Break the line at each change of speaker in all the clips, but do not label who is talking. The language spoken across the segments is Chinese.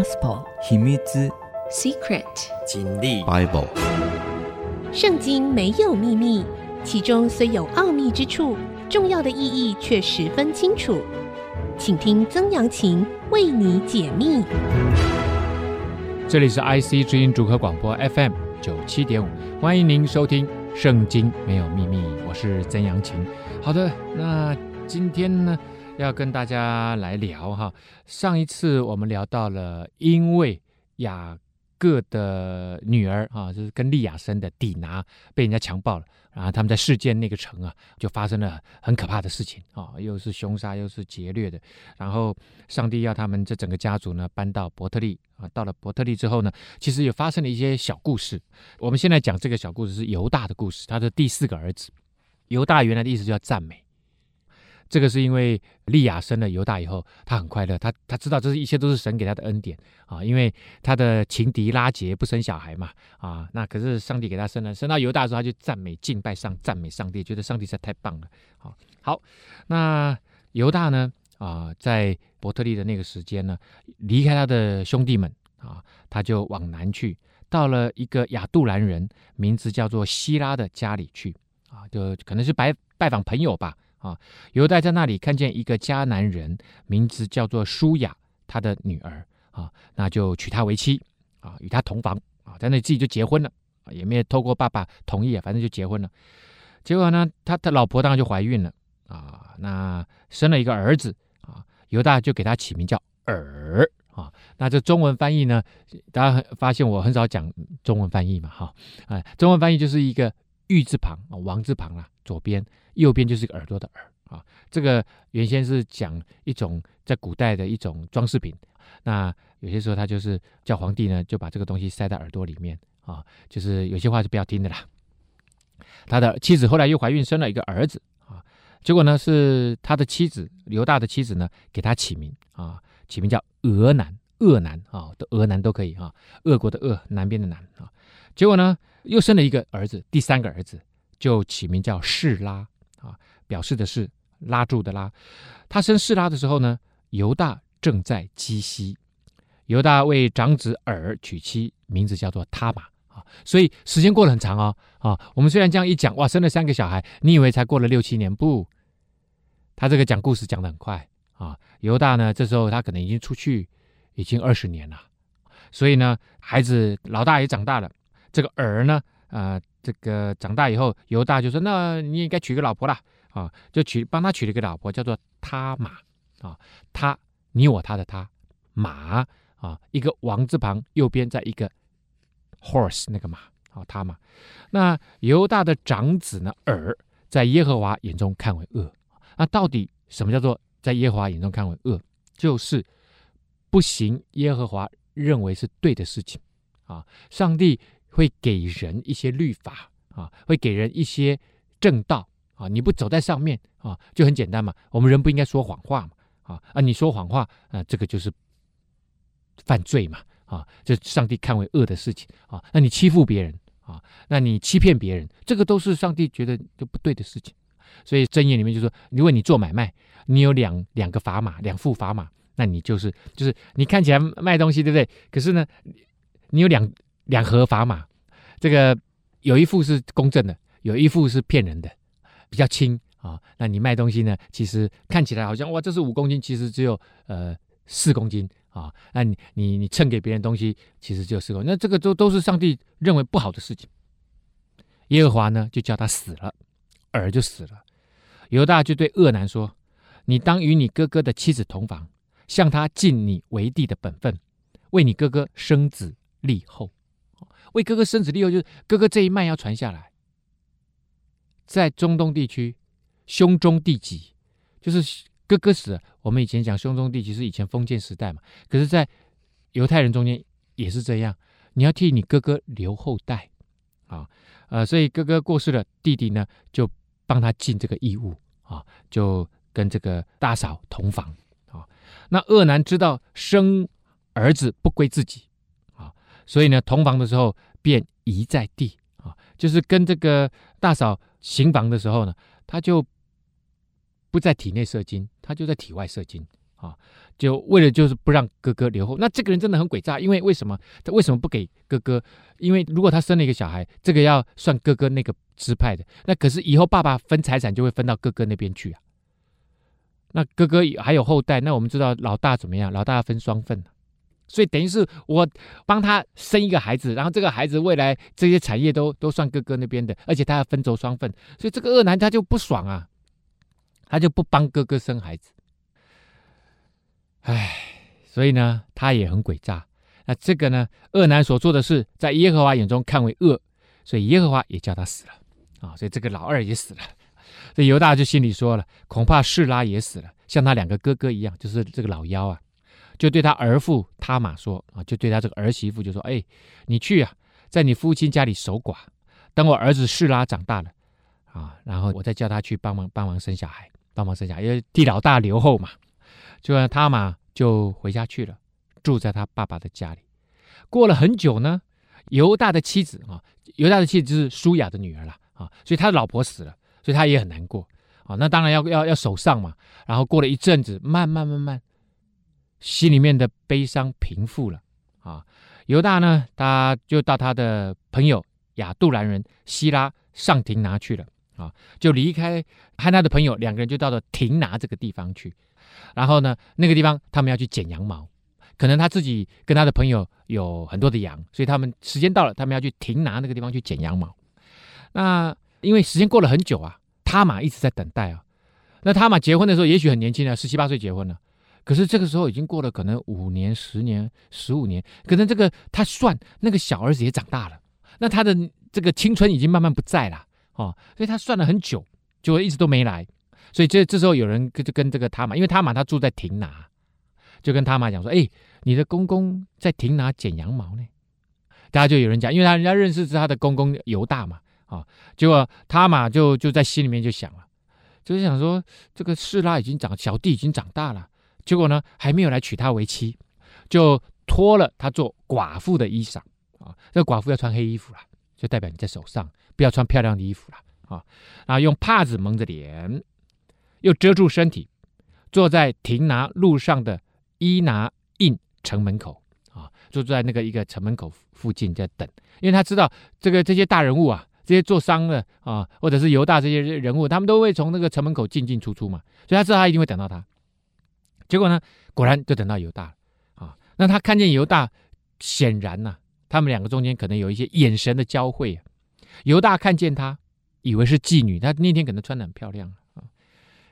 Gospel
秘密
Secret
真理 Bible
圣经没有秘密，其中虽有奥秘之处，重要的意义却十分清楚。请听曾阳晴为你解密。
这里是 IC 之音主客广播 FM 九七点五，欢迎您收听《圣经没有秘密》，我是曾阳晴。好的，那今天呢，要跟大家来聊哈。上一次我们聊到了，因为雅各的女儿啊，就是跟利亚生的底拿被人家强暴了，然后他们在事件那个城啊，就发生了很可怕的事情啊，又是凶杀又是劫掠的。然后上帝要他们这整个家族呢搬到伯特利啊，到了伯特利之后呢，其实也发生了一些小故事。我们现在讲这个小故事是犹大的故事，他的第四个儿子。犹大原来的意思叫赞美。这个是因为利亚生了犹大以后，他很快乐，他他知道这是一切都是神给他的恩典啊，因为他的情敌拉杰不生小孩嘛啊，那可是上帝给他生了，生到犹大的时候，他就赞美敬拜上赞美上帝，觉得上帝实在太棒了。好，好，那犹大呢啊，在伯特利的那个时间呢，离开他的兄弟们啊，他就往南去，到了一个亚杜兰人，名字叫做希拉的家里去啊，就可能是拜拜访朋友吧。啊，犹大在那里看见一个迦南人，名字叫做舒雅，他的女儿啊，那就娶她为妻啊，与她同房啊，在那里自己就结婚了，也没有透过爸爸同意，反正就结婚了。结果呢，他的老婆当然就怀孕了啊，那生了一个儿子啊，犹大就给他起名叫珥啊。那这中文翻译呢，大家发现我很少讲中文翻译嘛，哈，哎，中文翻译就是一个玉字旁啊，王字旁啊，左边。右边就是个耳朵的耳啊，这个原先是讲一种在古代的一种装饰品。那有些时候他就是叫皇帝呢，就把这个东西塞在耳朵里面啊，就是有些话是不要听的啦。他的妻子后来又怀孕生了一个儿子啊，结果呢是他的妻子犹大的妻子呢给他起名啊，起名叫俄南，俄南啊，的俄南都可以啊，俄国的俄，南边的南啊。结果呢又生了一个儿子，第三个儿子就起名叫示拉。表示的是拉住的拉。他生示拉的时候呢，犹大正在基西。犹大为长子珥娶妻，名字叫做他玛。啊，所以时间过得很长哦。啊，我们虽然这样一讲，哇，生了三个小孩，你以为才过了六七年？不，他这个讲故事讲得很快啊。犹大呢，这时候他可能已经出去已经二十年了。所以呢，孩子老大也长大了，这个珥呢，呃。这个长大以后，犹大就说：“那你应该娶个老婆啦，啊，就娶帮他娶了一个老婆，叫做他马啊，他你我他的他马啊，一个王字旁，右边再一个 horse 那个马啊，他马。那犹大的长子呢，尔在耶和华眼中看为恶。那到底什么叫做在耶和华眼中看为恶？就是不行耶和华认为是对的事情啊，上帝。”会给人一些律法啊，会给人一些正道啊。你不走在上面啊，就很简单嘛。我们人不应该说谎话嘛啊啊！你说谎话啊，这个就是犯罪嘛啊！这上帝看为恶的事情啊。那你欺负别人啊，那你欺骗别人，这个都是上帝觉得就不对的事情。所以箴言里面就说，如果你做买卖，你有两两个砝码，两副砝码，那你就是就是你看起来卖东西对不对？可是呢，你有两。两盒砝码，这个有一副是公正的，有一副是骗人的，比较轻啊。那你卖东西呢？其实看起来好像哇，这是五公斤，其实只有呃四公斤啊。那你你你称给别人东西，其实只有四公斤。那这个都都是上帝认为不好的事情。耶和华呢，就叫他死了，珥就死了。犹大就对恶男说：“你当与你哥哥的妻子同房，向他尽你为弟的本分，为你哥哥生子立后。”为哥哥生子立后，就是哥哥这一脉要传下来。在中东地区，兄终弟及，就是哥哥死了。我们以前讲兄终弟及是以前封建时代嘛，可是，在犹太人中间也是这样。你要替你哥哥留后代啊，呃，所以哥哥过世了，弟弟呢就帮他尽这个义务啊，就跟这个大嫂同房啊。那恶男知道生儿子不归自己。啊所以呢，同房的时候便遗在地啊，就是跟这个大嫂行房的时候呢，他就不在体内射精，他就在体外射精啊，就为了就是不让哥哥留后。那这个人真的很诡诈，因为为什么他为什么不给哥哥？因为如果他生了一个小孩，这个要算哥哥那个支派的，那可是以后爸爸分财产就会分到哥哥那边去啊。那哥哥还有后代，那我们知道老大怎么样？老大要分双份，所以等于是我帮他生一个孩子，然后这个孩子未来这些产业都都算哥哥那边的，而且他要分走双份，所以这个恶男他就不爽啊，他就不帮哥哥生孩子。唉，所以呢，他也很诡诈。那这个呢，恶男所做的事，在耶和华眼中看为恶，所以耶和华也叫他死了啊。所以这个老二也死了。这犹大就心里说了，恐怕示拉也死了，像他两个哥哥一样，就是这个老幺啊，就对他儿父他玛说啊，就对他这个儿媳妇就说，哎，你去啊，在你父亲家里守寡，等我儿子示拉长大了啊，然后我再叫他去帮忙帮忙生小孩，帮忙生小孩，因为替老大留后嘛。就让他玛就回家去了，住在他爸爸的家里。过了很久呢，犹大的妻子啊，犹大的妻子就是舒雅的女儿了啊，所以他的老婆死了。所以他也很难过啊，那当然要要要守丧嘛。然后过了一阵子，慢慢慢慢，心里面的悲伤平复了啊。犹大呢，他就到他的朋友亚杜兰人希拉上亭拿去了啊，就离开和他的朋友两个人就到了亭拿这个地方去。然后呢，那个地方他们要去剪羊毛，可能他自己跟他的朋友有很多的羊，所以他们时间到了，他们要去亭拿那个地方去剪羊毛。那因为时间过了很久啊，他玛一直在等待啊。那他玛结婚的时候也许很年轻啊，十七八岁结婚了。可是这个时候已经过了可能五年、十年、十五年，可能这个他算那个小儿子也长大了，那他的这个青春已经慢慢不在了哦，所以他算了很久，就一直都没来。所以这这时候有人就跟这个他嘛，因为他嘛他住在亭拿，就跟他妈讲说：“哎，你的公公在亭拿剪羊毛呢。”大家就有人讲，因为他人家认识是他的公公犹大嘛。啊，结果他嘛就就在心里面就想了，就是想说，这个示拉已经长，小弟已经长大了，结果呢还没有来娶她为妻，就脱了她做寡妇的衣裳啊。这个寡妇要穿黑衣服了，就代表你在手上，不要穿漂亮的衣服了啊。然后用帕子蒙着脸，又遮住身体，坐在亭拿路上的伊拿印城门口啊，坐在那个一个城门口附近在等，因为他知道这个这些大人物啊。这些做商的啊，或者是犹大这些人物，他们都会从那个城门口进进出出嘛，所以他知道他一定会等到他。结果呢，果然就等到犹大了啊。那他看见犹大，显然呐、啊，他们两个中间可能有一些眼神的交汇。犹大看见他，以为是妓女，他那天可能穿的很漂亮啊，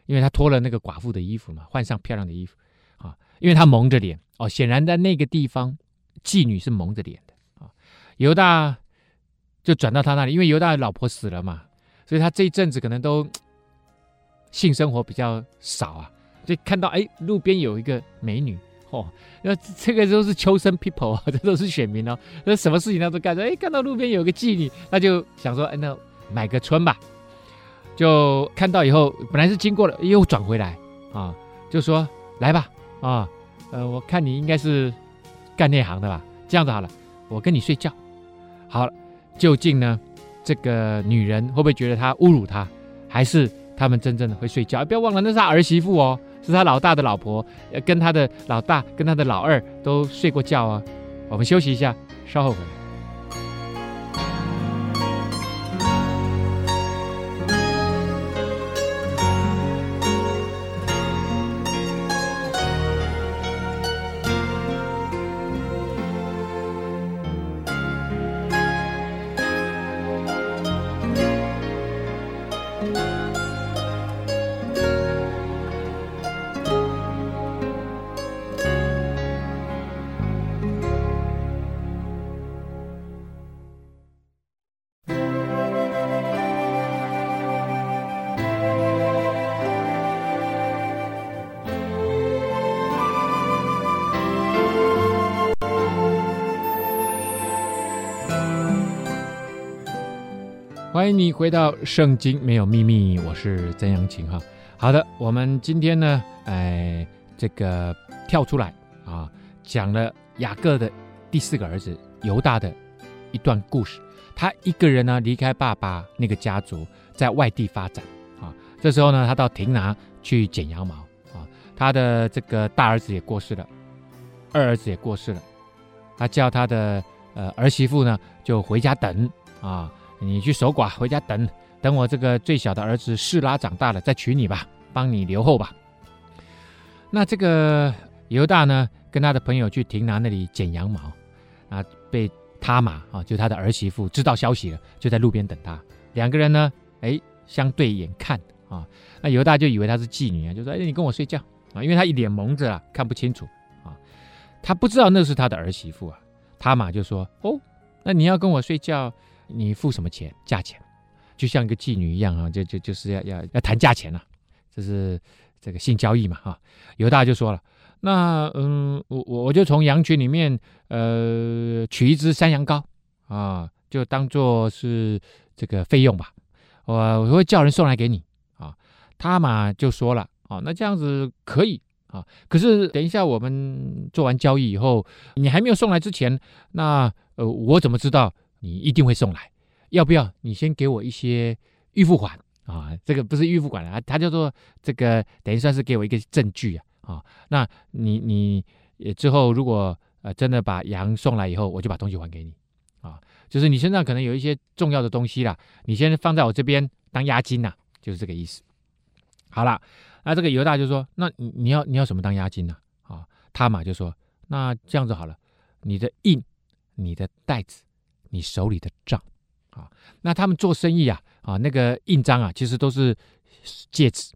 因为他脱了那个寡妇的衣服嘛，换上漂亮的衣服啊，因为他蒙着脸哦，显然在那个地方，妓女是蒙着脸的啊。犹大。就转到他那里，因为犹大的老婆死了嘛，所以他这一阵子可能都性生活比较少啊。就看到哎，路边有一个美女哦，那这个都是秋生 people，啊 这都是选民哦，那什么事情他都干着。哎，看到路边有个妓女，那就想说，哎，那买个春吧。就看到以后，本来是经过了，又转回来啊，就说来吧啊，呃，我看你应该是干那行的吧，这样子好了，我跟你睡觉，好了。究竟呢，这个女人会不会觉得他侮辱她，还是他们真正的会睡觉？不要忘了，那是他儿媳妇哦，是他老大的老婆，跟他的老大跟他的老二都睡过觉啊。我们休息一下，稍后回来。回到《圣经没有秘密》，我是曾阳晴哈。好的，我们今天呢，哎，这个跳出来啊，讲了雅各的第四个儿子犹大的一段故事。他一个人呢，离开爸爸那个家族，在外地发展啊。这时候呢，他到亭拿去剪羊毛啊。他的这个大儿子也过世了，二儿子也过世了，他叫他的呃儿媳妇呢就回家等啊，你去守寡回家等，等我这个最小的儿子示拉长大了再娶你吧，帮你留后吧。那这个犹大呢，跟他的朋友去亭拿那里剪羊毛，啊，被他玛啊，就他的儿媳妇知道消息了，就在路边等他。两个人呢，哎，相对眼看啊，那犹大就以为她是妓女啊，就说：“哎，你跟我睡觉啊，因为他一脸蒙着啊，看不清楚啊，他不知道那是他的儿媳妇啊。”他玛就说：“哦，那你要跟我睡觉，你付什么钱？价钱？就像一个妓女一样啊，就就就是要要要谈价钱了，这是。”这个性交易嘛，哈，犹大就说了，那嗯，我我我就从羊群里面呃取一只山羊羔啊，就当做是这个费用吧，我我会叫人送来给你啊。他嘛就说了，啊，那这样子可以啊，可是等一下我们做完交易以后，你还没有送来之前，那呃我怎么知道你一定会送来？要不要你先给我一些预付款？啊，这个不是预付款了，他叫做这个，等于算是给我一个证据啊。啊，那你你之后如果呃真的把羊送来以后，我就把东西还给你。啊，就是你身上可能有一些重要的东西啦，你先放在我这边当押金呐，就是这个意思。好了，那这个犹大就说，那你你要你要什么当押金呢？啊，他嘛就说，那这样子好了，你的印、你的袋子、你手里的账。啊，那他们做生意啊，啊，那个印章啊，其实都是戒指，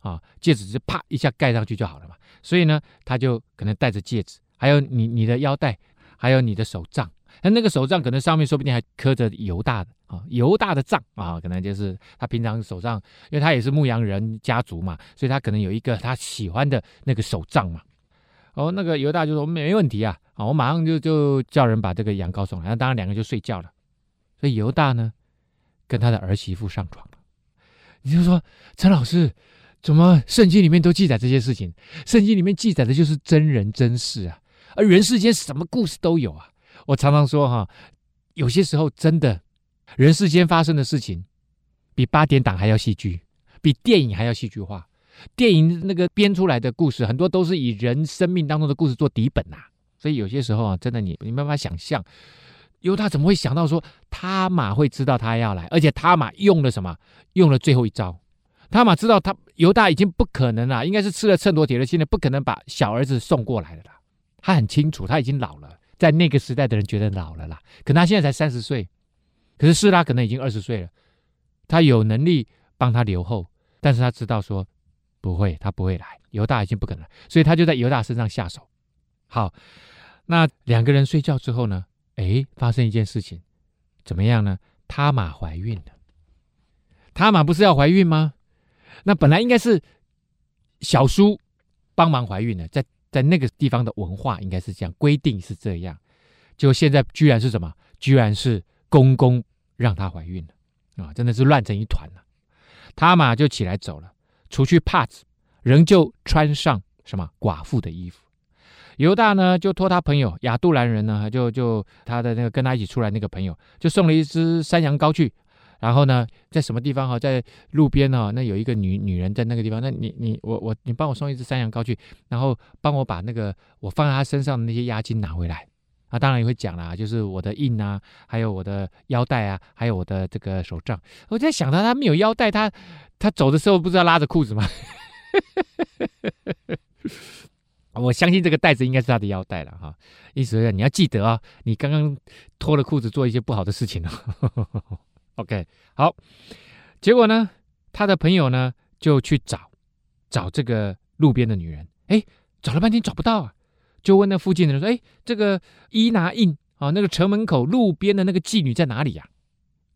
啊，戒指是啪一下盖上去就好了嘛。所以呢，他就可能戴着戒指，还有你你的腰带，还有你的手杖。那那个手杖可能上面说不定还刻着犹大的啊，犹大的杖啊，可能就是他平常手上，因为他也是牧羊人家族嘛，所以他可能有一个他喜欢的那个手杖嘛。哦，那个犹大就说没问题啊，啊，我马上就就叫人把这个羊羔送来。那当然两个就睡觉了。所以犹大呢，跟他的儿媳妇上床了。你就说陈老师，怎么圣经里面都记载这些事情？圣经里面记载的就是真人真事啊，而人世间什么故事都有啊。我常常说哈，有些时候真的，人世间发生的事情，比八点档还要戏剧，比电影还要戏剧化。电影那个编出来的故事，很多都是以人生命当中的故事做底本呐、所以有些时候啊，真的你你没办法想象。犹大怎么会想到说他玛会知道他要来，而且他玛用了什么？用了最后一招。他玛知道他犹大已经不可能了，应该是吃了秤砣铁了心的，不可能把小儿子送过来了啦。他很清楚，他已经老了，在那个时代的人觉得老了啦。可他现在才三十岁，可是示拉可能已经二十岁了，他有能力帮他留后，但是他知道说不会，他不会来。犹大已经不可能，所以他就在犹大身上下手。好，那两个人睡觉之后呢？哎，发生一件事情，怎么样呢？他玛怀孕了。他玛不是要怀孕吗？那本来应该是小叔帮忙怀孕的，在在那个地方的文化应该是这样，规定是这样。就现在居然是什么？居然是公公让她怀孕了啊！真的是乱成一团了。他玛就起来走了，除去帕子，仍旧穿上什么寡妇的衣服。犹大呢，就托他朋友亚杜兰人呢，就就他的那个跟他一起出来那个朋友，就送了一只山羊羔去。然后呢，在什么地方哈，在路边哈，那有一个女女人在那个地方。那你你我我你帮我送一只山羊羔去，然后帮我把那个我放在他身上的那些押金拿回来。啊，当然也会讲啦，就是我的印啊，还有我的腰带啊，还有我的这个手杖。我在想他，他没有腰带，他他走的时候不知道拉着裤子吗？我相信这个袋子应该是他的腰带了哈，意思是你要记得啊、你刚刚脱了裤子做一些不好的事情了。OK，好，结果呢，他的朋友呢就去找找这个路边的女人，哎，找了半天找不到啊，就问那附近的人说，哎，这个伊拿印啊，那个城门口路边的那个妓女在哪里呀、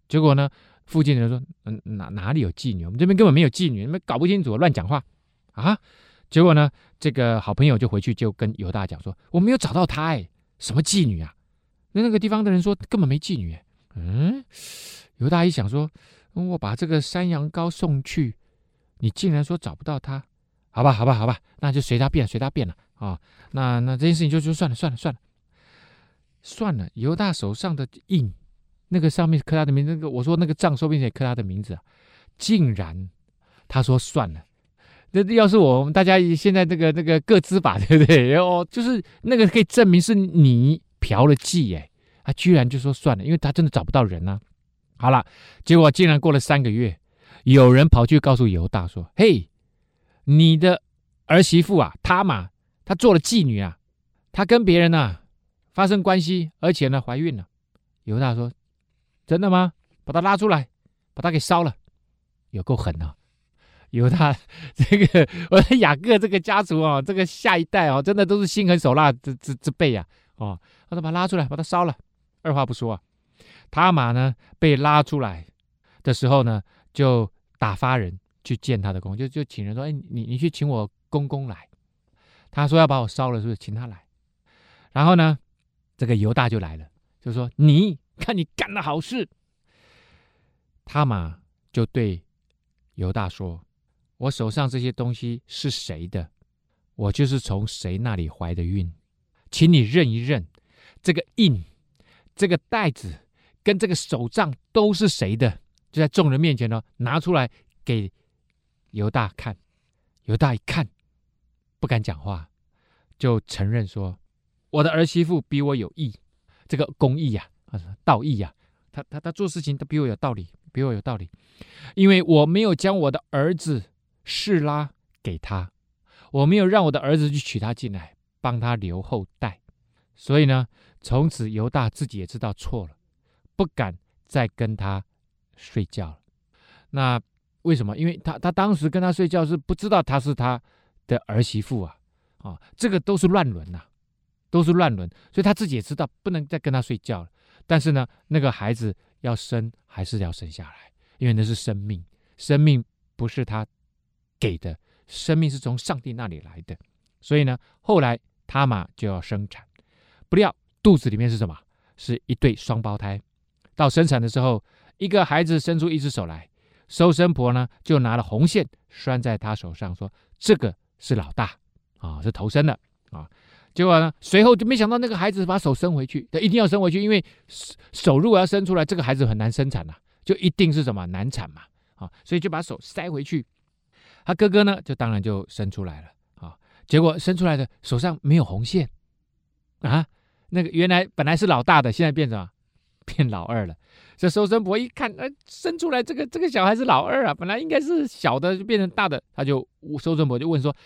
结果呢，附近的人说，嗯，哪哪里有妓女？我们这边根本没有妓女，你们搞不清楚，乱讲话啊！结果呢，这个好朋友就回去就跟犹大讲说：“我没有找到她，哎，什么妓女啊？那那个地方的人说根本没妓女。”嗯，犹大一想说：“我把这个山羊羔送去，你竟然说找不到她？好吧，好吧，好吧，那就随他便，随他便了啊。那那这件事情就就算了，算了，算了，算了。犹大手上的印，那个上面刻他的名字，那个我说那个账说不定也刻他的名字啊，竟然他说算了。”这要是我们大家现在这个那个个资法，对不对？哦，就是那个可以证明是你嫖了妓，哎，他居然就说算了，因为他真的找不到人啊。好了，结果竟然过了三个月，有人跑去告诉犹大说：“嘿，你的儿媳妇啊，她嘛，她做了妓女啊，她跟别人啊发生关系，而且呢怀孕了。”犹大说：“真的吗？把她拉出来，把她给烧了。”有够狠啊！犹大 这个，我的雅各这个家族啊，这个下一代啊，真的都是心狠手辣之之之辈呀！哦，他说把他拉出来，把他烧了。二话不说啊，他玛呢被拉出来的时候呢，就打发人去见他的公，就就请人说：“哎，你你去请我公公来。”他说要把我烧了，是不是？请他来。然后呢，这个犹大就来了，就说：“你看你干了好事。”他嘛就对。犹大说：“我手上这些东西是谁的？我就是从谁那里怀的孕，请你认一认，这个印、这个袋子跟这个手杖都是谁的？就在众人面前呢，拿出来给犹大看。犹大一看，不敢讲话，就承认说：我的儿媳妇比我有义，这个公义呀，啊，道义呀，他他他做事情都比我有道理。”比我有道理，因为我没有将我的儿子示拉给他，我没有让我的儿子去娶她进来，帮他留后代，所以呢，从此犹大自己也知道错了，不敢再跟他睡觉了。那为什么？因为他他当时跟他睡觉是不知道他是他的儿媳妇啊，啊，这个都是乱伦呐，都是乱伦，所以他自己也知道不能再跟他睡觉了。但是呢，那个孩子。要生还是要生下来？因为那是生命，生命不是他给的，生命是从上帝那里来的。所以呢，后来他嘛就要生产，不料肚子里面是什么？是一对双胞胎。到生产的时候，一个孩子伸出一只手来，收生婆呢就拿了红线拴在他手上，说：“这个是老大啊，是头生的啊。”结果呢？随后就没想到那个孩子把手伸回去，他一定要伸回去，因为手如果要伸出来，这个孩子很难生产呐、就一定是什么难产嘛啊，所以就把手塞回去。他哥哥呢，就当然就生出来了啊。结果生出来的手上没有红线啊，那个原来本来是老大的，现在变成变老二了。这收生婆一看，呃，生出来这个这个小孩是老二啊，本来应该是小的，就变成大的，他就收生婆就问说：“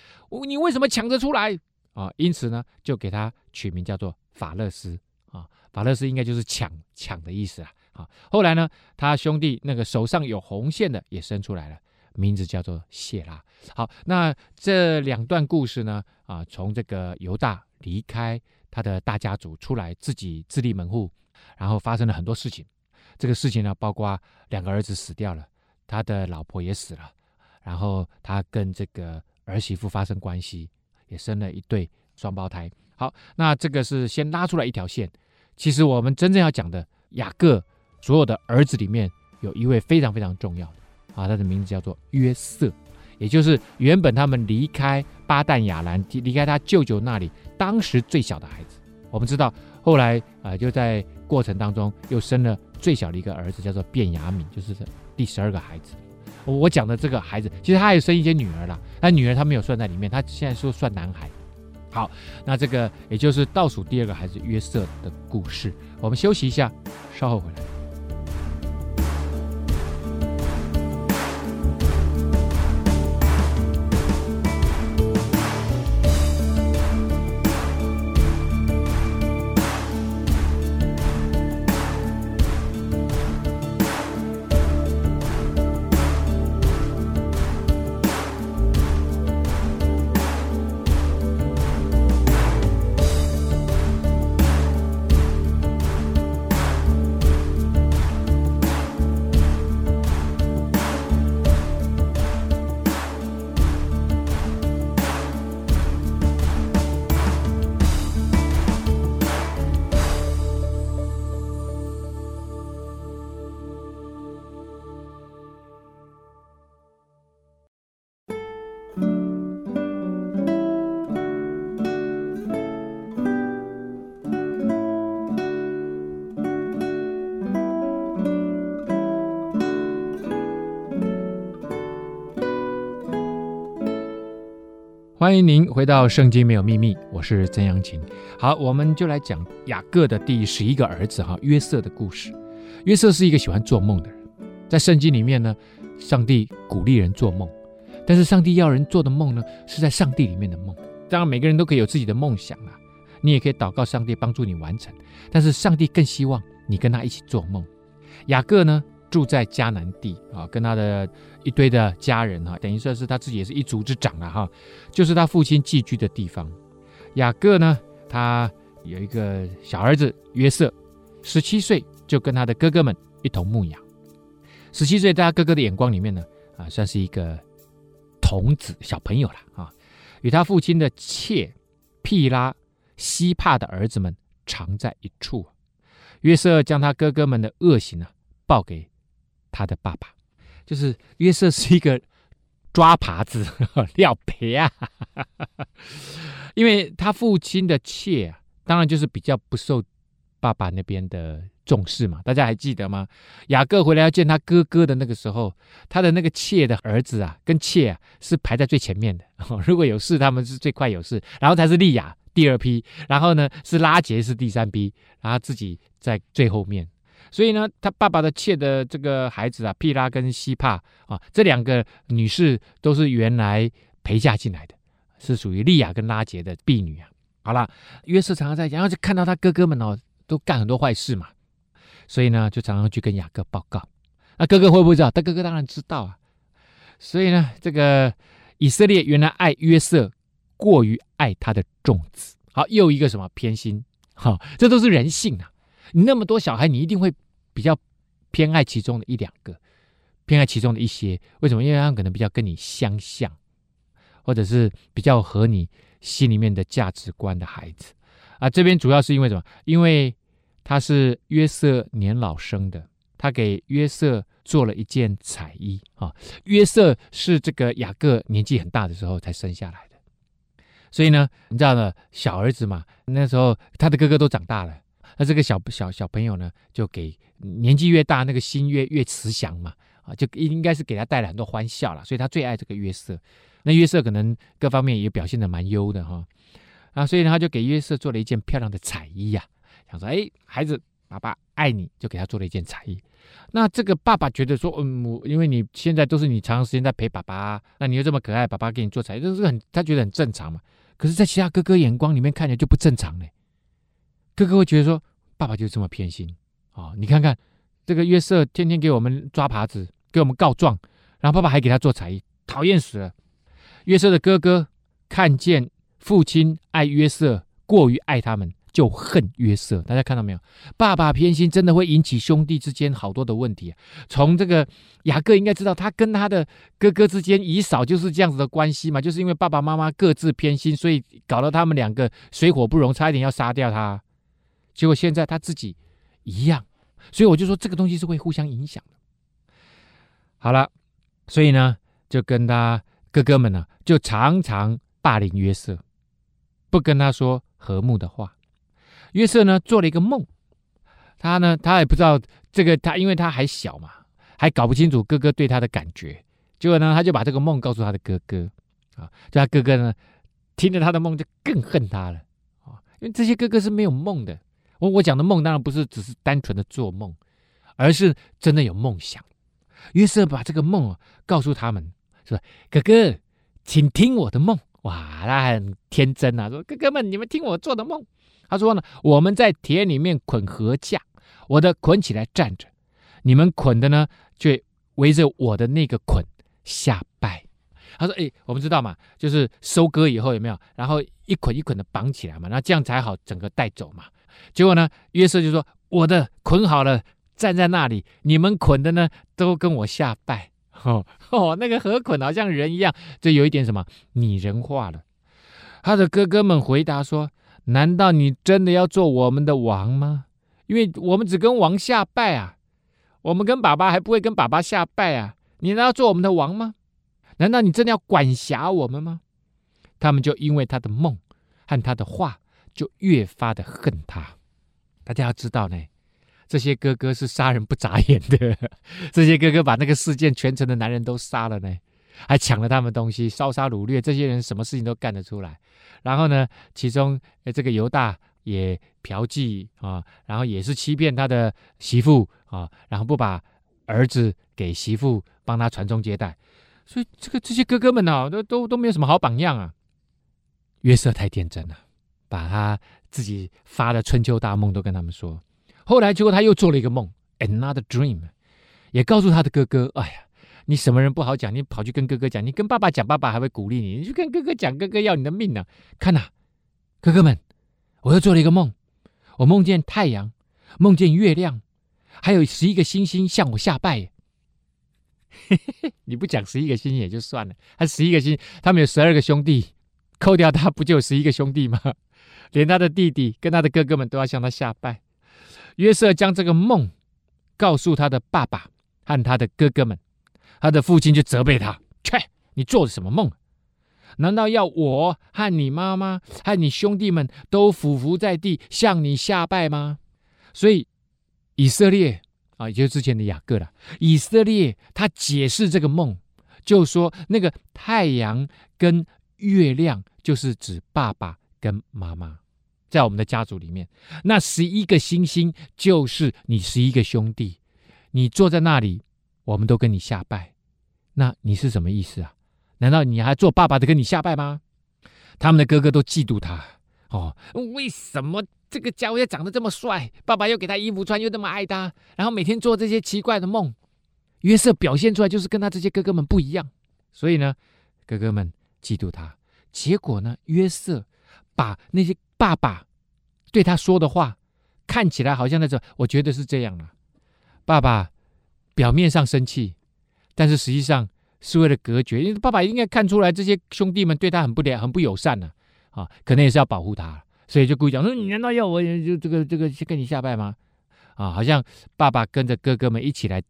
你为什么抢着出来？”啊，因此呢，就给他取名叫做法勒斯啊，法勒斯应该就是抢抢的意思啊。啊，后来呢，他兄弟那个手上有红线的也生出来了，名字叫做谢拉。好，那这两段故事呢，啊，从这个犹大离开他的大家族出来，自己自立门户，然后发生了很多事情。这个事情呢，包括两个儿子死掉了，他的老婆也死了，然后他跟这个儿媳妇发生关系。也生了一对双胞胎。好，那这个是先拉出来一条线。其实我们真正要讲的雅各所有的儿子里面，有一位非常非常重要的啊，他的名字叫做约瑟，也就是原本他们离开巴旦亚兰，离开他舅舅那里，当时最小的孩子。我们知道后来啊、呃，就在过程当中又生了最小的一个儿子，叫做卞雅敏，就是第十二个孩子。我讲的这个孩子，其实他还有生一些女儿啦，但女儿他没有算在里面，他现在说算男孩。好，那这个也就是倒数第二个孩子约瑟的故事。我们休息一下，稍后回来。欢迎您回到《圣经没有秘密》，我是曾阳晴。好，我们就来讲雅各的第十一个儿子哈约瑟的故事。约瑟是一个喜欢做梦的人，在圣经里面呢，上帝鼓励人做梦，但是上帝要人做的梦呢，是在上帝里面的梦。当然，每个人都可以有自己的梦想啊，你也可以祷告上帝帮助你完成，但是上帝更希望你跟他一起做梦。雅各呢，住在迦南地啊，跟他的一堆的家人哈，等于说是他自己也是一族之长了哈，就是他父亲寄居的地方。雅各呢，他有一个小儿子约瑟，十七岁就跟他的哥哥们一同牧养。十七岁在他哥哥的眼光里面呢，啊，算是一个童子小朋友了啊，与他父亲的妾毗拉、西帕的儿子们常在一处。约瑟将他哥哥们的恶行呢，报给。他的爸爸就是约瑟，是一个抓耙子、撂皮啊，因为他父亲的妾啊，当然就是比较不受爸爸那边的重视嘛。大家还记得吗？雅各回来要见他哥哥的那个时候，他的那个妾的儿子啊，跟妾啊是排在最前面的。如果有事，他们是最快有事，然后才是利亚第二批，然后呢是拉结是第三批，然后自己在最后面。所以呢，他爸爸的妾的这个孩子啊，毗拉跟西帕啊，这两个女士都是原来陪嫁进来的，是属于利亚跟拉杰的婢女啊。好了，约瑟常常在，然后就看到他哥哥们哦，都干很多坏事嘛，所以呢，就常常去跟雅各报告。那哥哥会不会知道？他哥哥当然知道啊。所以呢，这个以色列原来爱约瑟过于爱他的众子，好，又一个什么偏心？好，这都是人性啊。你那么多小孩，你一定会。比较偏爱其中的一两个，偏爱其中的一些，为什么？因为他可能比较跟你相像，或者是比较合你心里面的价值观的孩子啊。这边主要是因为什么？因为他是约瑟年老生的，他给约瑟做了一件彩衣啊。约瑟是这个雅各年纪很大的时候才生下来的，所以呢，你知道呢，小儿子嘛，那时候他的哥哥都长大了。那这个小小小朋友呢，就给年纪越大，那个心越越慈祥嘛，啊，就应该是给他带来很多欢笑了，所以他最爱这个约瑟。那约瑟可能各方面也表现得蛮优的哈，啊，所以呢，他就给约瑟做了一件漂亮的彩衣呀，想说，哎，孩子，爸爸爱你，就给他做了一件彩衣。那这个爸爸觉得说，嗯，我因为你现在都是你长时间在陪爸爸，那你又这么可爱，爸爸给你做彩衣，这是很他觉得很正常嘛。可是，在其他哥哥眼光里面看起来就不正常嘞。哥哥会觉得说，爸爸就这么偏心啊、你看看这个约瑟，天天给我们抓耙子，给我们告状，然后爸爸还给他做彩衣，讨厌死了。约瑟的哥哥看见父亲爱约瑟过于爱他们，就恨约瑟。大家看到没有？爸爸偏心真的会引起兄弟之间好多的问题、啊。从这个雅各应该知道，他跟他的哥哥之间以扫就是这样子的关系嘛，就是因为爸爸妈妈各自偏心，所以搞得他们两个水火不容，差一点要杀掉他。结果现在他自己一样，所以我就说这个东西是会互相影响的。好了，所以呢，就跟他哥哥们呢，就常常霸凌约瑟，不跟他说和睦的话。约瑟呢，做了一个梦，他呢，他也不知道这个，他因为他还小嘛，还搞不清楚哥哥对他的感觉。结果呢，他就把这个梦告诉他的哥哥啊，就他哥哥呢，听了他的梦就更恨他了啊，因为这些哥哥是没有梦的。我我讲的梦当然不是只是单纯的做梦，而是真的有梦想。约瑟把这个梦啊告诉他们，说：“哥哥，请听我的梦。”哇，他很天真啊，说：“哥哥们，你们听我做的梦。”他说呢：“我们在田里面捆禾稼，我的捆起来站着，你们捆的呢就围着我的那个捆下拜。”他说：“哎，我们知道嘛，就是收割以后有没有，然后一捆一捆的绑起来嘛，那这样才好整个带走嘛。”结果呢，约瑟就说：“我的捆好了，站在那里，你们捆的呢，都跟我下拜。哦”哦，那个禾捆好像人一样，这有一点什么拟人化了。他的哥哥们回答说：“难道你真的要做我们的王吗？因为我们只跟王下拜啊，我们跟爸爸还不会跟爸爸下拜啊。你难道要做我们的王吗？难道你真的要管辖我们吗？”他们就因为他的梦和他的话。就越发的恨他。大家要知道呢，这些哥哥是杀人不眨眼的。这些哥哥把那个事件全城的男人都杀了呢。还抢了他们东西，烧杀掳掠，这些人什么事情都干得出来。然后呢，其中这个犹大也嫖妓啊，然后也是欺骗他的媳妇啊，然后不把儿子给媳妇帮他传宗接代，所以这个这些哥哥们呢、都都都没有什么好榜样啊。约瑟太天真了，把他自己发的春秋大梦都跟他们说。后来结果他又做了一个梦，another dream，也告诉他的哥哥：“哎呀。”你什么人不好讲？你跑去跟哥哥讲，你跟爸爸讲，爸爸还会鼓励你。你去跟哥哥讲，哥哥要你的命呢、看呐、哥哥们，我又做了一个梦，我梦见太阳，梦见月亮，还有十一个星星向我下拜。嘿嘿嘿，你不讲十一个星星也就算了，他十一个星，他们有十二个兄弟，扣掉他不就十一个兄弟吗？连他的弟弟跟他的哥哥们都要向他下拜。约瑟将这个梦告诉他的爸爸和他的哥哥们。他的父亲就责备他：“切，你做了什么梦？难道要我和你妈妈和你兄弟们都俯伏在地向你下拜吗？”所以以色列啊，也就是之前的雅各了。以色列他解释这个梦，就说那个太阳跟月亮就是指爸爸跟妈妈，在我们的家族里面，那十一个星星就是你十一个兄弟，你坐在那里。我们都跟你下拜，那你是什么意思啊？难道你还做爸爸的跟你下拜吗？他们的哥哥都嫉妒他哦。为什么这个家伙也长得这么帅？爸爸又给他衣服穿，又那么爱他，然后每天做这些奇怪的梦。约瑟表现出来就是跟他这些哥哥们不一样，所以呢，哥哥们嫉妒他。结果呢，约瑟把那些爸爸对他说的话，看起来好像那种，我觉得是这样了，爸爸。表面上生气，但是实际上是为了隔绝。因为爸爸应该看出来这些兄弟们对他很不良、很不友善呢，啊，啊，可能也是要保护他，所以就故意讲说：“你难道要我就这个这个跟你下拜吗？”啊，好像爸爸跟着哥哥们一起来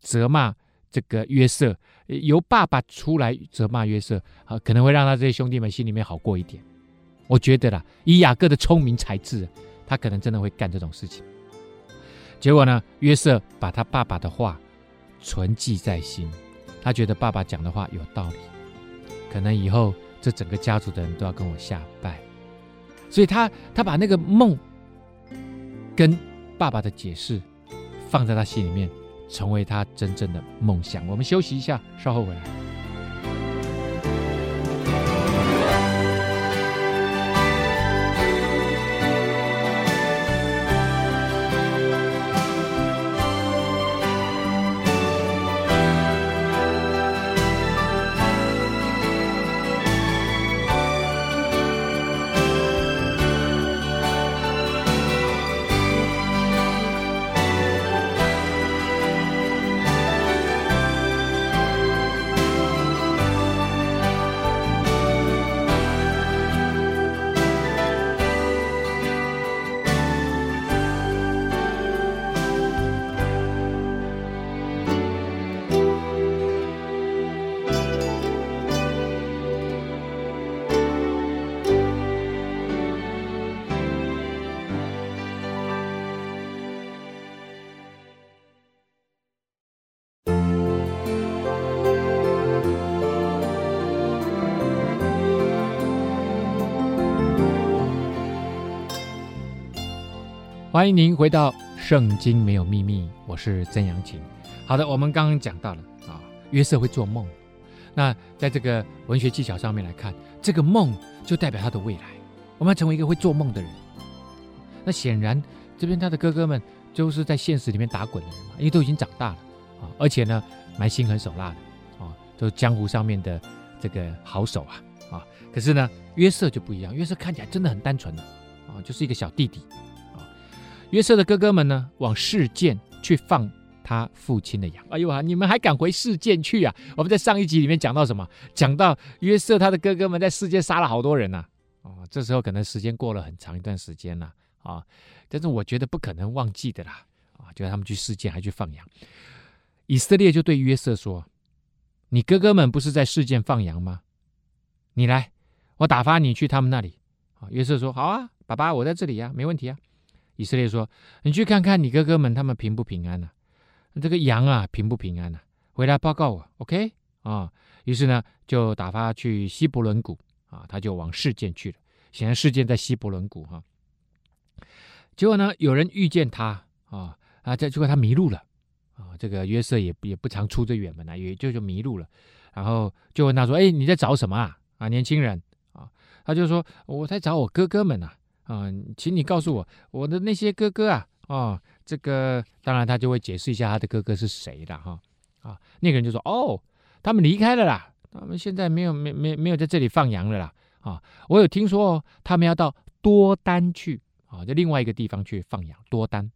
责骂这个约瑟，由爸爸出来责骂约瑟，啊，可能会让他这些兄弟们心里面好过一点。我觉得啦，以雅各的聪明才智，他可能真的会干这种事情。结果呢，约瑟把他爸爸的话存记在心，他觉得爸爸讲的话有道理，可能以后这整个家族的人都要跟我下拜，所以他他把那个梦跟爸爸的解释放在他心里面，成为他真正的梦想。我们休息一下，稍后回来。欢迎您回到《圣经没有秘密》，我是曾阳晴。好的，我们刚刚讲到了啊，约瑟会做梦。那在这个文学技巧上面来看，这个梦就代表他的未来。我们要成为一个会做梦的人。那显然，这边他的哥哥们就是在现实里面打滚的人嘛，因为都已经长大了啊，而且呢，蛮心狠手辣的啊，都是江湖上面的这个好手啊啊。可是呢，约瑟就不一样，约瑟看起来真的很单纯的啊，就是一个小弟弟。约瑟的哥哥们呢，往示剑去放他父亲的羊。哎呦啊，你们还敢回示剑去啊？我们在上一集里面讲到什么？讲到约瑟他的哥哥们在示剑杀了好多人呐、啊。哦，这时候可能时间过了很长一段时间了啊。但是我觉得不可能忘记的啦。啊，就让他们去示剑，还去放羊。以色列就对约瑟说：“你哥哥们不是在示剑放羊吗？你来，我打发你去他们那里。”啊，约瑟说：“好啊，爸爸，我在这里呀、啊，没问题啊。”以色列说：“你去看看你哥哥们，他们平不平安呐、啊？这个羊啊，平不平安呐、啊？回来报告我，OK？啊、于是呢，就打发去希伯伦谷啊，他就往事件去了。显然事件在希伯伦谷哈。结果呢，有人遇见他啊啊，这结果他迷路了啊。这个约瑟也也不常出这远门啊，也就就迷路了。然后就问他说：“哎，你在找什么啊？啊，年轻人啊？”他就说：“我在找我哥哥们呐。啊，请你告诉我，我的那些哥哥啊，啊，这个当然他就会解释一下他的哥哥是谁的哈。啊，那个人就说：哦，他们离开了啦，他们现在没有没没没有在这里放羊了啦。啊，我有听说哦，他们要到多丹去啊，在另外一个地方去放羊。多丹，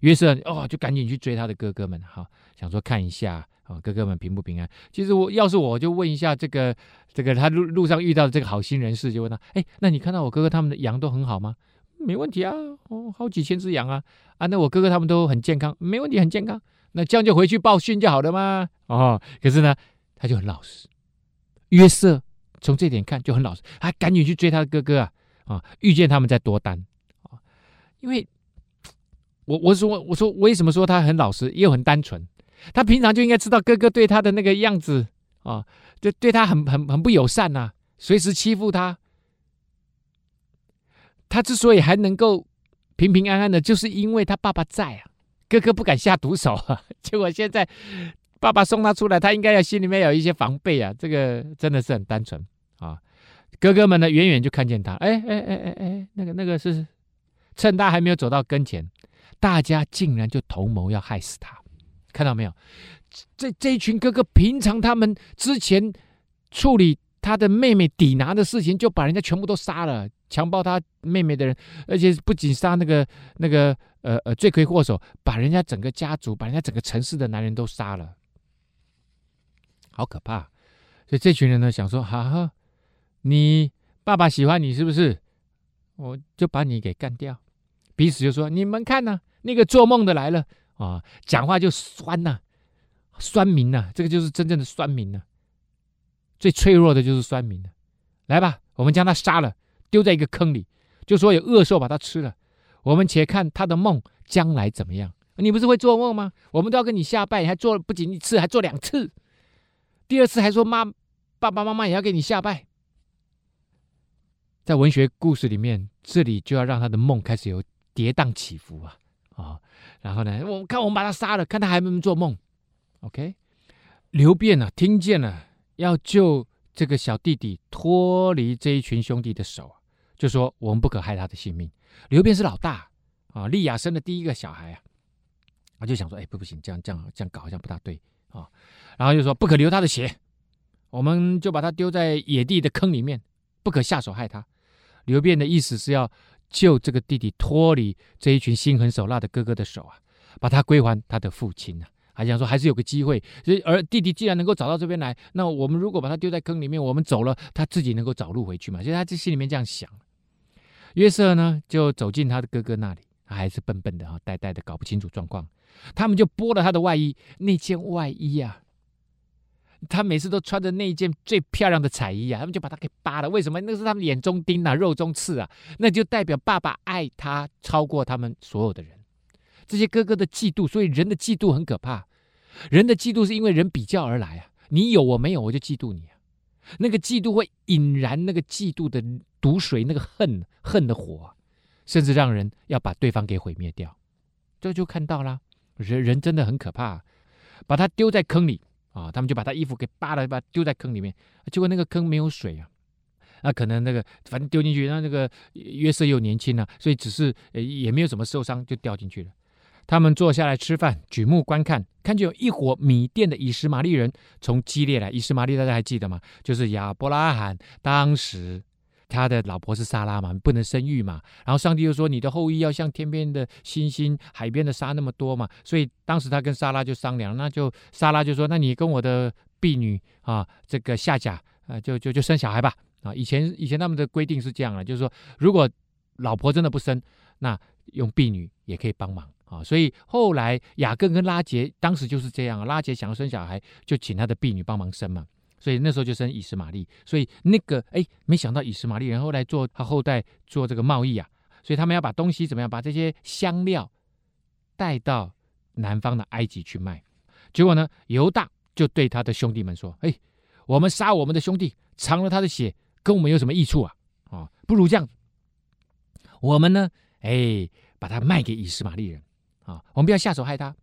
约瑟哦，就赶紧去追他的哥哥们哈，想说看一下。”啊，哥哥们平不平安？其实我要是我就问一下这个这个他路路上遇到的这个好心人士，就问他：哎，那你看到我哥哥他们的羊都很好吗？没问题啊，哦，好几千只羊啊啊！那我哥哥他们都很健康，没问题，很健康。那这样就回去报讯就好了嘛？哦，可是呢，他就很老实。约瑟从这点看就很老实，还赶紧去追他的哥哥啊啊！遇见他们在多丹啊，因为我我说我说为什么说他很老实又很单纯？他平常就应该知道哥哥对他的那个样子啊，就对他很很很不友善呐、啊，随时欺负他。他之所以还能够平平安安的，就是因为他爸爸在啊，哥哥不敢下毒手啊。结果现在爸爸送他出来，他应该要心里面有一些防备啊。这个真的是很单纯啊。哥哥们呢，远远就看见他，哎哎哎哎哎，那个那个是趁他还没有走到跟前，大家竟然就同谋要害死他。看到没有？这这一群哥哥，平常他们之前处理他的妹妹抵拿的事情，就把人家全部都杀了，强暴他妹妹的人，而且不仅杀那个那个呃呃罪魁祸首，把人家整个家族，把人家整个城市的男人都杀了，好可怕！所以这群人呢，想说：哈哈，你爸爸喜欢你是不是？我就把你给干掉。彼此就说：你们看呐，那个做梦的来了。啊，讲话就酸呐、酸民呐、这个就是真正的酸民呐、最脆弱的就是酸民了。来吧，我们将他杀了，丢在一个坑里，就说有恶兽把他吃了。我们且看他的梦将来怎么样。你不是会做梦吗？我们都要跟你下拜，还做不仅一次，还做两次。第二次还说妈，爸爸妈妈也要给你下拜。在文学故事里面，这里就要让他的梦开始有跌宕起伏啊。啊，然后呢，我看我们把他杀了，看他还能不能做梦。OK，刘辩啊，听见了要救这个小弟弟脱离这一群兄弟的手，就说我们不可害他的性命。刘辩是老大啊，利亚生的第一个小孩啊，他就想说，哎，不不行，这样这样这样搞好像不大对啊。然后就说不可流他的血，我们就把他丢在野地的坑里面，不可下手害他。刘辩的意思是要。救这个弟弟脱离这一群心狠手辣的哥哥的手啊，把他归还他的父亲啊，还想说还是有个机会。而弟弟既然能够找到这边来，那我们如果把他丢在坑里面，我们走了，他自己能够找路回去嘛？所以他这心里面这样想。约瑟呢，就走进他的哥哥那里，他还是笨笨的啊，呆呆的，搞不清楚状况。他们就剥了他的外衣，那件外衣啊。他每次都穿着那一件最漂亮的彩衣啊，他们就把他给扒了。为什么？那是他们眼中钉啊，肉中刺啊，那就代表爸爸爱他超过他们所有的人。这些哥哥的嫉妒，所以人的嫉妒很可怕。人的嫉妒是因为人比较而来啊，你有我没有，我就嫉妒你啊。那个嫉妒会引燃那个嫉妒的毒水，那个恨恨的火，甚至让人要把对方给毁灭掉。这就看到了，人人真的很可怕，把他丢在坑里。啊，他们就把他衣服给扒了，把他丢在坑里面。结果那个坑没有水啊，那可能那个反正丢进去，那那个约瑟又年轻啊，所以只是呃也没有什么受伤，就掉进去了。他们坐下来吃饭，举目观看，看见有一伙米甸的以实玛利人从基列来。以实玛利大家还记得吗？就是亚伯拉罕当时。他的老婆是莎拉嘛，不能生育嘛。然后上帝又说：“你的后裔要像天边的星星、海边的沙那么多嘛。”所以当时他跟莎拉就商量，那就莎拉就说：“那你跟我的婢女啊，这个夏甲啊，就就就生小孩吧。”啊，以前以前他们的规定是这样的，就是说如果老婆真的不生，那用婢女也可以帮忙啊。所以后来雅各跟拉杰当时就是这样，拉杰想要生小孩，就请他的婢女帮忙生嘛。所以那时候就生以实玛利，所以那个哎，没想到以实玛利人后来做他后代做这个贸易啊，所以他们要把东西怎么样，把这些香料带到南方的埃及去卖。结果呢，犹大就对他的兄弟们说：“哎，我们杀我们的兄弟，尝了他的血，跟我们有什么益处啊？啊，不如这样，我们呢，哎，把他卖给以实玛利人。啊，我们不要下手害他，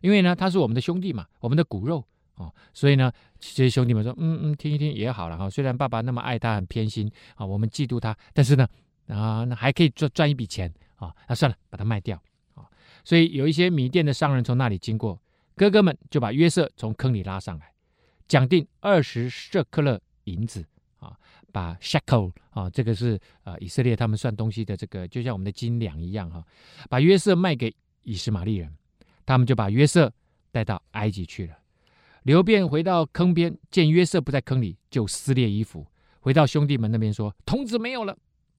因为呢，他是我们的兄弟嘛，我们的骨肉啊，所以呢，这些兄弟们说，嗯嗯，听一听也好了哈。虽然爸爸那么爱他，很偏心啊，我们嫉妒他，但是呢，啊，那还可以赚赚一笔钱啊，那算了，把它卖掉啊。所以有一些米甸的商人从那里经过。”哥哥们就把约瑟从坑里拉上来，讲定二十舍客勒银子啊，把 shekel 啊，这个是呃以色列他们算东西的这个，就像我们的斤两一样哈、把约瑟卖给以实玛利人，他们就把约瑟带到埃及去了。流便回到坑边，见约瑟不在坑里，就撕裂衣服，回到兄弟们那边说：“童子没有了，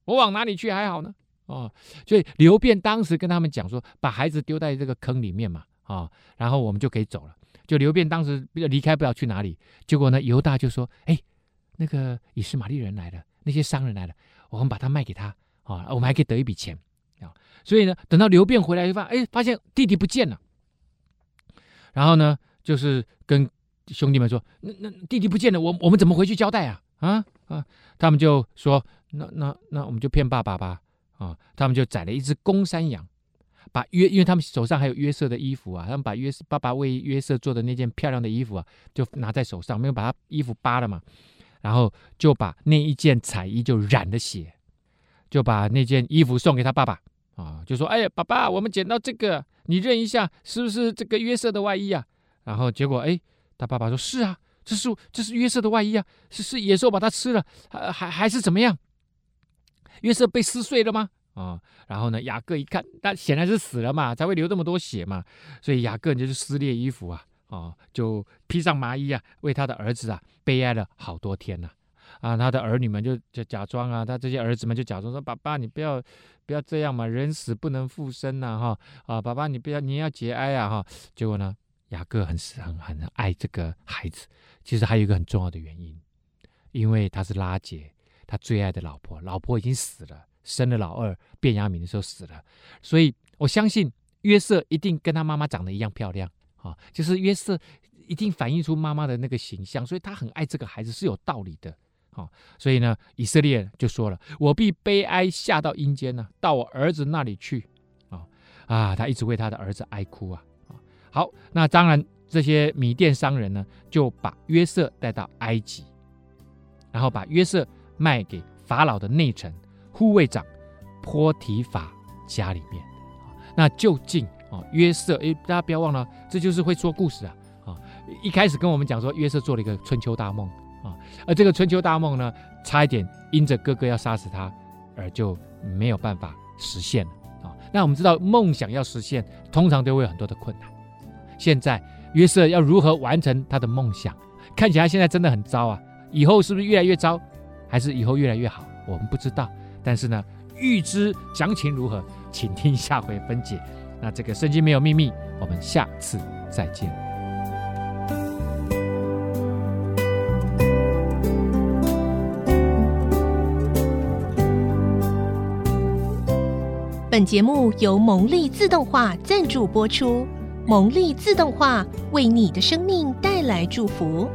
我往哪里去还好呢？”哦，所以流便当时跟他们讲说：“把孩子丢在这个坑里面嘛。”啊、然后我们就可以走了。就流便当时离开，不知道去哪里。结果呢，犹大就说：“哎，那个以斯玛利人来了，那些商人来了，我们把他卖给他，啊、我们还可以得一笔钱啊。”所以呢，等到流便回来一发，哎，发现弟弟不见了。然后呢，就是跟兄弟们说：“那那弟弟不见了，我我们怎么回去交代啊？啊啊！”他们就说：“那那那我们就骗爸爸吧。”啊，他们就宰了一只公山羊。把约，因为他们手上还有约瑟的衣服啊，他们把约瑟爸爸为约瑟做的那件漂亮的衣服啊，就拿在手上，没有把他衣服扒了嘛，然后就把那一件彩衣就染了血，就把那件衣服送给他爸爸啊，就说：“哎呀，爸爸，我们捡到这个，你认一下，是不是这个约瑟的外衣啊？”然后结果，哎，他爸爸说：“是啊，这是这是约瑟的外衣啊，是是野兽把它吃了，还还还是怎么样？约瑟被撕碎了吗？”啊、然后呢，雅各一看，他显然是死了嘛，才会流这么多血嘛，所以雅各就是撕裂衣服啊，哦，就披上麻衣啊，为他的儿子啊悲哀了好多天呐、啊，啊，他的儿女们就就假装啊，他这些儿子们就假装说，爸爸你不要不要这样嘛，人死不能复生呐，哈，啊，爸爸你不要你要节哀啊，哈，结果呢，雅各很很很爱这个孩子，其实还有一个很重要的原因，因为他是拉杰他最爱的老婆，老婆已经死了。生了老二便雅悯的时候死了，所以我相信约瑟一定跟他妈妈长得一样漂亮啊，就是约瑟一定反映出妈妈的那个形象，所以他很爱这个孩子是有道理的啊。所以呢，以色列就说了：“我必悲哀下到阴间呢，到我儿子那里去啊啊！”他一直为他的儿子哀哭啊。好，那当然这些米店商人呢，就把约瑟带到埃及，然后把约瑟卖给法老的内臣。护卫长波提法家里面，那究竟啊约瑟诶，大家不要忘了，这就是会说故事啊啊！一开始跟我们讲说约瑟做了一个春秋大梦啊，而这个春秋大梦呢，差一点因着哥哥要杀死他而就没有办法实现了啊。那我们知道梦想要实现，通常都会有很多的困难。现在约瑟要如何完成他的梦想？看起来现在真的很糟啊！以后是不是越来越糟，还是以后越来越好？我们不知道。但是呢，预知详情如何，请听下回分解。那这个圣经没有秘密，我们下次再见。
本节目由蒙利自动化赞助播出，蒙利自动化为你的生命带来祝福。